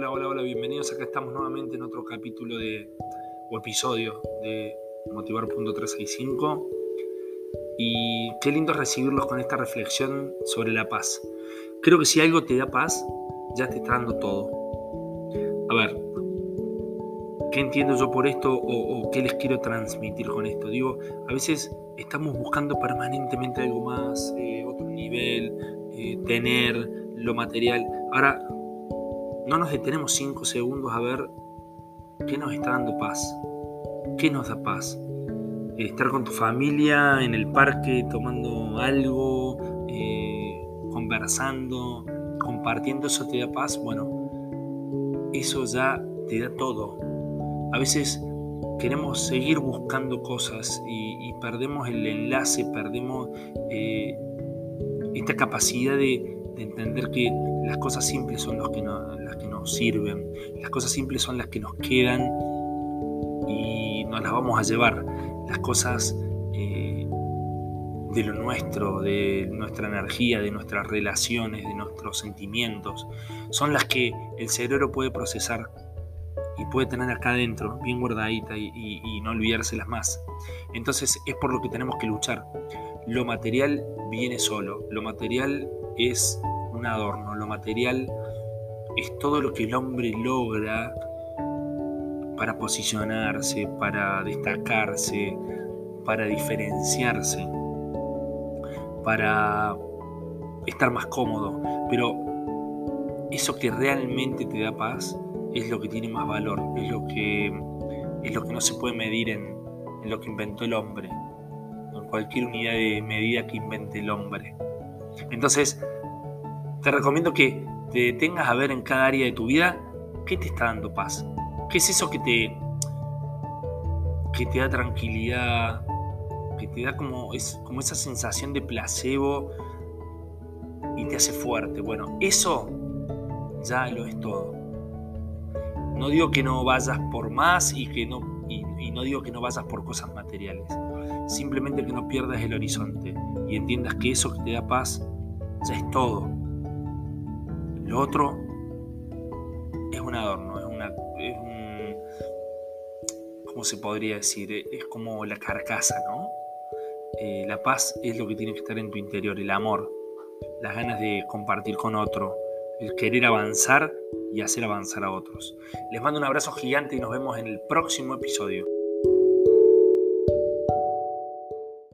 Hola, hola, hola, bienvenidos. Acá estamos nuevamente en otro capítulo de, o episodio de Motivar.365. Y qué lindo recibirlos con esta reflexión sobre la paz. Creo que si algo te da paz, ya te está dando todo. A ver, ¿qué entiendo yo por esto o, qué les quiero transmitir con esto? Digo, a veces estamos buscando permanentemente algo más, eh, otro nivel, eh, tener lo material. Ahora, no nos detenemos cinco segundos a ver qué nos está dando paz. ¿Qué nos da paz? Estar con tu familia en el parque tomando algo, eh, conversando, compartiendo, eso te da paz. Bueno, eso ya te da todo. A veces queremos seguir buscando cosas y, perdemos el enlace, perdemos eh, esta capacidad de, entender que las cosas simples son las que, nos sirven, las cosas simples son las que nos quedan y nos las vamos a llevar. Las cosas eh, de lo nuestro, de nuestra energía, de nuestras relaciones, de nuestros sentimientos, son las que el cerebro puede procesar y puede tener acá adentro, bien guardadita y, y no olvidárselas más. Entonces es por lo que tenemos que luchar. Lo material viene solo, lo material es un adorno, lo material es todo lo que el hombre logra para posicionarse, para destacarse, para diferenciarse, para estar más cómodo. Pero eso que realmente te da paz es lo que tiene más valor, es lo que, es lo que no se puede medir en, en lo que inventó el hombre, en cualquier unidad de medida que invente el hombre. Entonces, te recomiendo que te detengas a ver en cada área de tu vida qué te está dando paz. ¿Qué es eso que te, que te da tranquilidad, que te da como, es, como esa sensación de placebo y te hace fuerte? Bueno, eso ya lo es todo. No digo que no vayas por más y, que no, y, y no digo que no vayas por cosas materiales. Simplemente que no pierdas el horizonte y entiendas que eso que te da paz ya es todo. Lo otro es un adorno, es una, ¿cómo se podría decir? Es como la carcasa, ¿no? Eh, la paz es lo que tiene que estar en tu interior, el amor, las ganas de compartir con otro, el querer avanzar y hacer avanzar a otros. Les mando un abrazo gigante y nos vemos en el próximo episodio.